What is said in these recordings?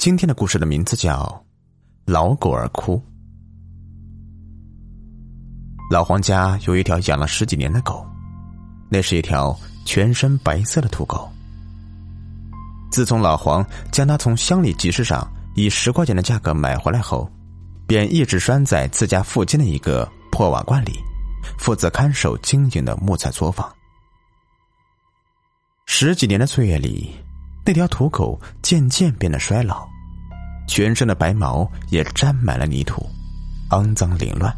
今天的故事的名字叫《老狗儿哭》。老黄家有一条养了十几年的狗，那是一条全身白色的土狗。自从老黄将它从乡里集市上以十块钱的价格买回来后，便一直拴在自家附近的一个破瓦罐里，负责看守经营的木材作坊。十几年的岁月里，那条土狗渐渐变得衰老，全身的白毛也沾满了泥土，肮脏凌乱。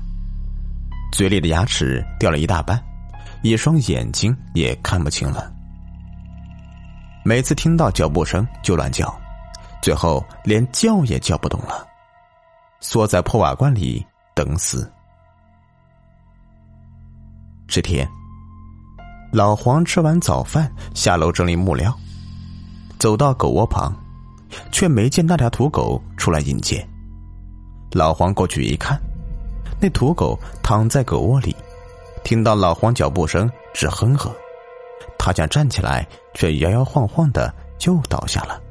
嘴里的牙齿掉了一大半，一双眼睛也看不清了。每次听到脚步声就乱叫，最后连叫也叫不动了，缩在破瓦罐里等死。这天，老黄吃完早饭下楼整理木料，走到狗窝旁，却没见那条土狗出来迎接。老黄过去一看。那土狗躺在狗窝里，听到老黄脚步声，直哼哼。他想站起来，却摇摇晃晃的又倒下了。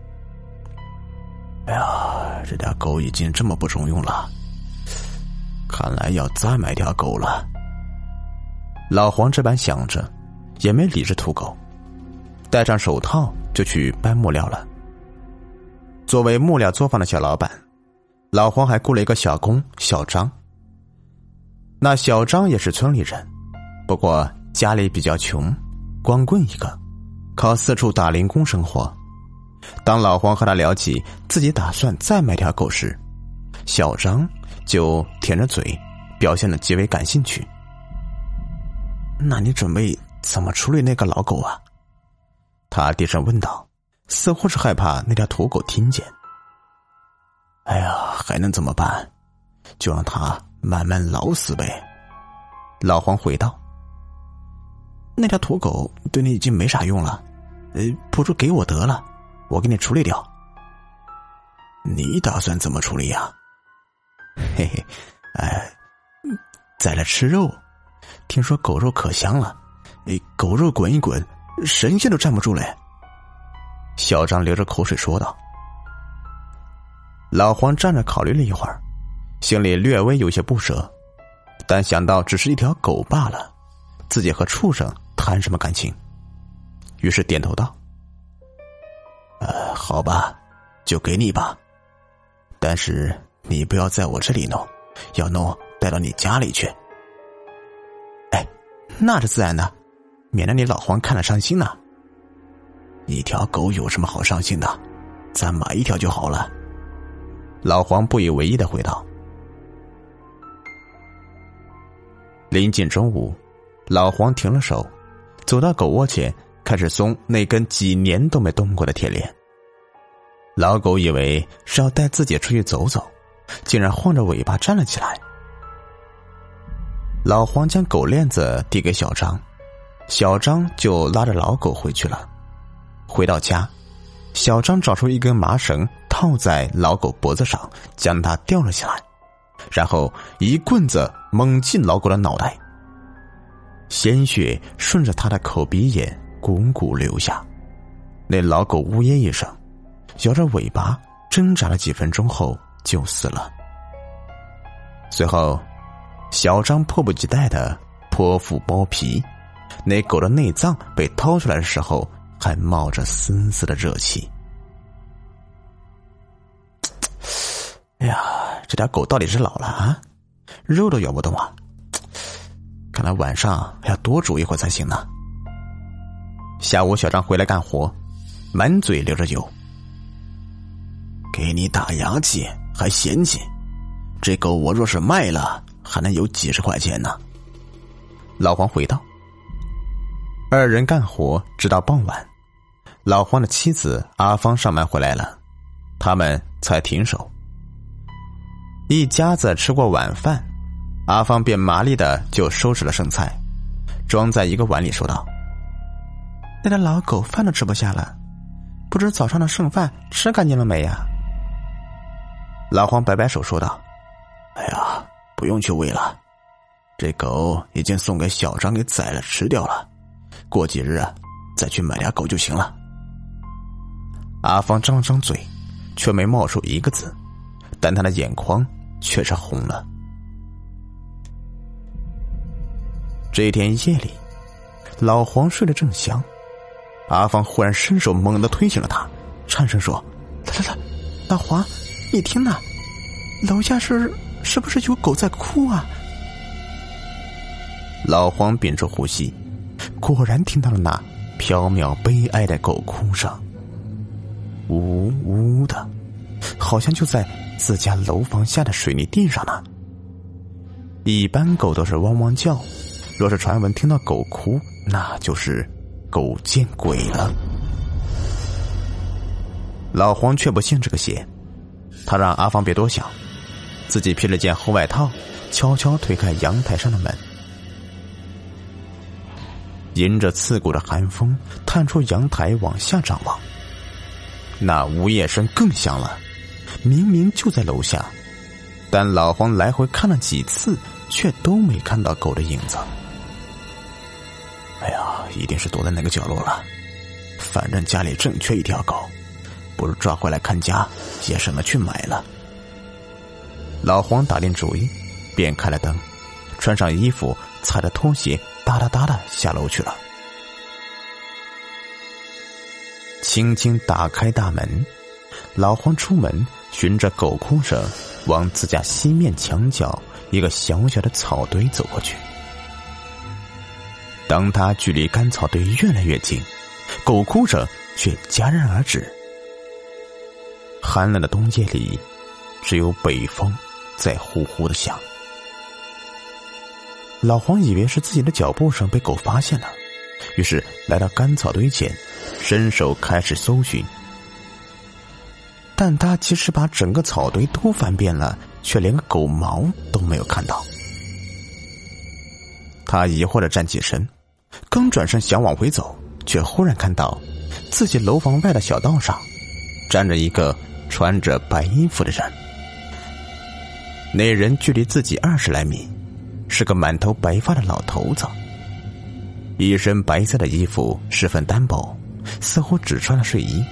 哎呀，这条狗已经这么不中用了，看来要再买条狗了。老黄这般想着，也没理这土狗，戴上手套就去搬木料了。作为木料作坊的小老板，老黄还雇了一个小工小张。那小张也是村里人，不过家里比较穷，光棍一个，靠四处打零工生活。当老黄和他聊起自己打算再买条狗时，小张就舔着嘴，表现的极为感兴趣。那你准备怎么处理那个老狗啊？他低声问道，似乎是害怕那条土狗听见。哎呀，还能怎么办？就让他。慢慢老死呗，老黄回道：“那条土狗对你已经没啥用了，呃，不如给我得了，我给你处理掉。你打算怎么处理呀？嘿嘿，哎，宰了吃肉，听说狗肉可香了，哎，狗肉滚一滚，神仙都站不住嘞。”小张流着口水说道。老黄站着考虑了一会儿。心里略微有些不舍，但想到只是一条狗罢了，自己和畜生谈什么感情？于是点头道：“呃，好吧，就给你吧。但是你不要在我这里弄，要弄带到你家里去。哎，那是自然的，免得你老黄看了伤心呢。一条狗有什么好伤心的？咱买一条就好了。”老黄不以为意的回道。临近中午，老黄停了手，走到狗窝前，开始松那根几年都没动过的铁链。老狗以为是要带自己出去走走，竟然晃着尾巴站了起来。老黄将狗链子递给小张，小张就拉着老狗回去了。回到家，小张找出一根麻绳套在老狗脖子上，将它吊了起来。然后一棍子猛进老狗的脑袋，鲜血顺着他的口鼻眼汩汩流下。那老狗呜咽一声，摇着尾巴挣扎了几分钟后就死了。随后，小张迫不及待的剖腹剥皮，那狗的内脏被掏出来的时候，还冒着丝丝的热气。哎呀！这条狗到底是老了啊，肉都咬不动啊！看来晚上还要多煮一会儿才行呢。下午小张回来干活，满嘴流着油。给你打牙祭还嫌弃？这狗我若是卖了，还能有几十块钱呢。老黄回道。二人干活直到傍晚，老黄的妻子阿芳上班回来了，他们才停手。一家子吃过晚饭，阿芳便麻利的就收拾了剩菜，装在一个碗里，说道：“那条老狗饭都吃不下了，不知早上的剩饭吃干净了没呀？”老黄摆摆手说道：“哎呀，不用去喂了，这狗已经送给小张给宰了吃掉了，过几日啊再去买俩狗就行了。”阿芳张了张嘴，却没冒出一个字，但他的眼眶却是红了。这天夜里，老黄睡得正香，阿芳忽然伸手猛地推醒了他，颤声说：“来来来，老黄，你听呐，楼下是是不是有狗在哭啊？”老黄屏住呼吸，果然听到了那飘渺悲哀的狗哭声，呜呜的，好像就在自家楼房下的水泥地上呢。一般狗都是汪汪叫，若是传闻听到狗哭，那就是狗见鬼了。老黄却不信这个邪，他让阿芳别多想，自己披了件厚外套，悄悄推开阳台上的门。迎着刺骨的寒风，探出阳台往下张望。那呜咽声更响了，明明就在楼下，但老黄来回看了几次，却都没看到狗的影子。哎呀，一定是躲在那个角落了。反正家里正缺一条狗，不如抓回来看家，也省得去买了。老黄打定主意，便开了灯，穿上衣服，踩着拖鞋。哒哒哒的下楼去了。轻轻打开大门，老黄出门，循着狗哭声，往自家西面墙角一个小小的草堆走过去。当他距离干草堆越来越近，狗哭声却戛然而止。寒冷的冬夜里，只有北风在呼呼的响。老黄以为是自己的脚步声被狗发现了，于是来到干草堆前，伸手开始搜寻。但他即使把整个草堆都翻遍了，却连个狗毛都没有看到。他疑惑的站起身，刚转身想往回走，却忽然看到自己楼房外的小道上站着一个穿着白衣服的人。那人距离自己二十来米。是个满头白发的老头子，一身白色的衣服十分单薄，似乎只穿了睡衣。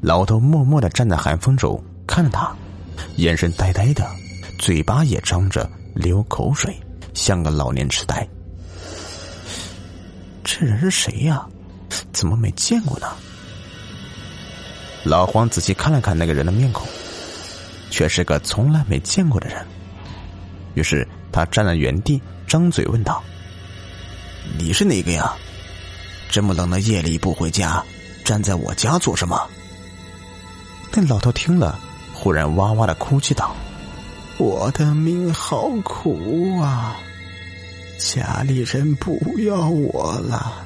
老头默默的站在寒风中看着他，眼神呆呆的，嘴巴也张着流口水，像个老年痴呆。这人是谁呀？怎么没见过呢？老黄仔细看了看那个人的面孔，却是个从来没见过的人。于是他站在原地，张嘴问道：“你是哪个呀？这么冷的夜里不回家，站在我家做什么？”那老头听了，忽然哇哇的哭泣道：“我的命好苦啊！家里人不要我了，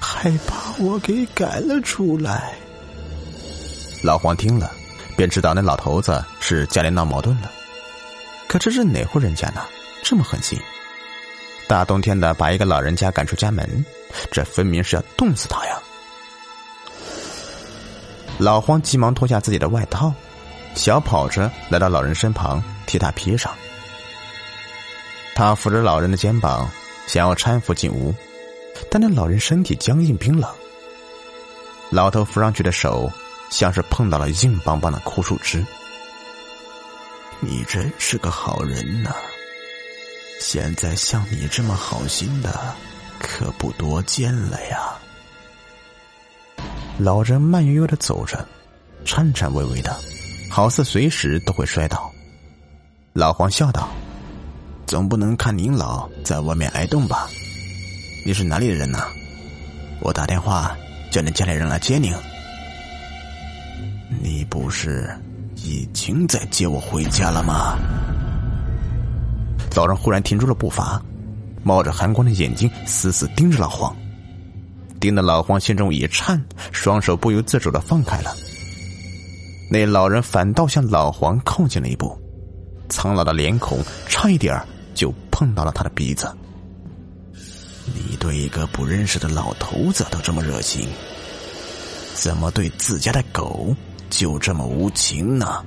还把我给赶了出来。”老黄听了，便知道那老头子是家里闹矛盾了。可这是哪户人家呢？这么狠心，大冬天的把一个老人家赶出家门，这分明是要冻死他呀！老黄急忙脱下自己的外套，小跑着来到老人身旁，替他披上。他扶着老人的肩膀，想要搀扶进屋，但那老人身体僵硬冰冷。老头扶上去的手，像是碰到了硬邦邦的枯树枝。你真是个好人呐！现在像你这么好心的，可不多见了呀。老人慢悠悠的走着，颤颤巍巍的，好似随时都会摔倒。老黄笑道：“总不能看您老在外面挨冻吧？你是哪里的人呢？我打电话叫你家里人来接您。你不是？”已经在接我回家了吗？老人忽然停住了步伐，冒着寒光的眼睛死死盯着老黄，盯得老黄心中一颤，双手不由自主的放开了。那老人反倒向老黄靠近了一步，苍老的脸孔差一点就碰到了他的鼻子。你对一个不认识的老头子都这么热心，怎么对自家的狗？就这么无情呢？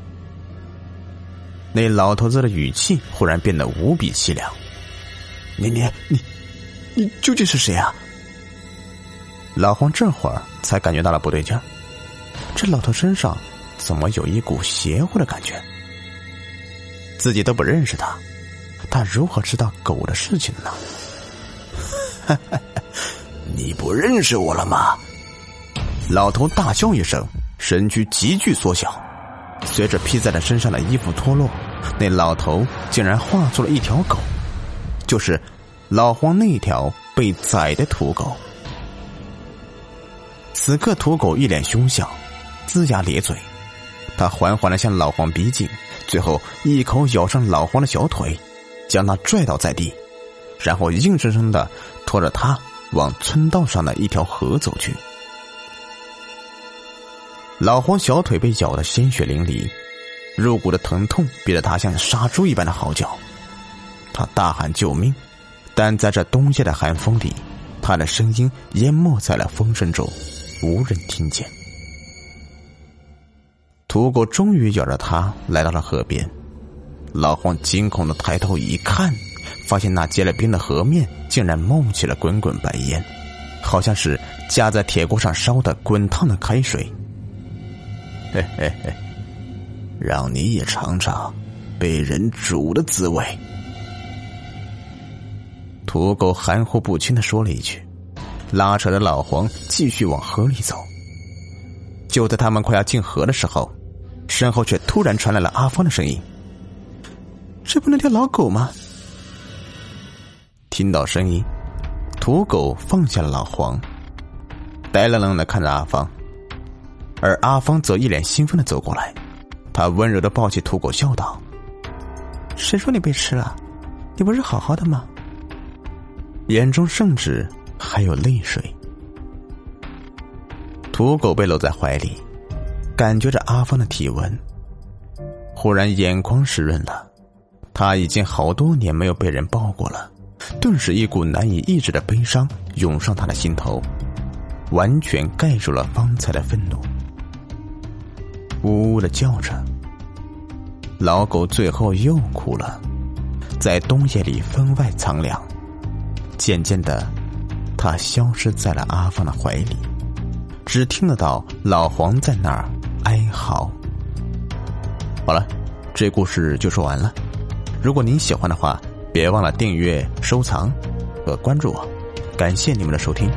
那老头子的语气忽然变得无比凄凉。你你你，你究竟是谁啊？老黄这会儿才感觉到了不对劲儿，这老头身上怎么有一股邪乎的感觉？自己都不认识他，他如何知道狗的事情呢？你不认识我了吗？老头大笑一声，身躯急剧缩小，随着披在他身上的衣服脱落，那老头竟然化作了一条狗，就是老黄那条被宰的土狗。此刻，土狗一脸凶相，龇牙咧嘴，他缓缓的向老黄逼近，最后一口咬上老黄的小腿，将他拽倒在地，然后硬生生的拖着他往村道上的一条河走去。老黄小腿被咬得鲜血淋漓，入骨的疼痛逼得他像杀猪一般的嚎叫，他大喊救命，但在这冬夜的寒风里，他的声音淹没在了风声中。无人听见。土狗终于咬着他来到了河边，老黄惊恐的抬头一看，发现那结了冰的河面竟然冒起了滚滚白烟，好像是架在铁锅上烧的滚烫的开水。嘿嘿嘿，让你也尝尝被人煮的滋味。土狗含糊不清的说了一句。拉扯着老黄继续往河里走。就在他们快要进河的时候，身后却突然传来了阿芳的声音：“这不那条老狗吗？”听到声音，土狗放下了老黄，呆愣愣的看着阿芳，而阿芳则一脸兴奋的走过来，他温柔的抱起土狗，笑道：“谁说你被吃了？你不是好好的吗？”眼中甚至。还有泪水。土狗被搂在怀里，感觉着阿芳的体温，忽然眼眶湿润了。他已经好多年没有被人抱过了，顿时一股难以抑制的悲伤涌上他的心头，完全盖住了方才的愤怒，呜呜的叫着。老狗最后又哭了，在冬夜里分外苍凉，渐渐的。他消失在了阿芳的怀里，只听得到老黄在那儿哀嚎。好了，这故事就说完了。如果您喜欢的话，别忘了订阅、收藏和关注我。感谢你们的收听。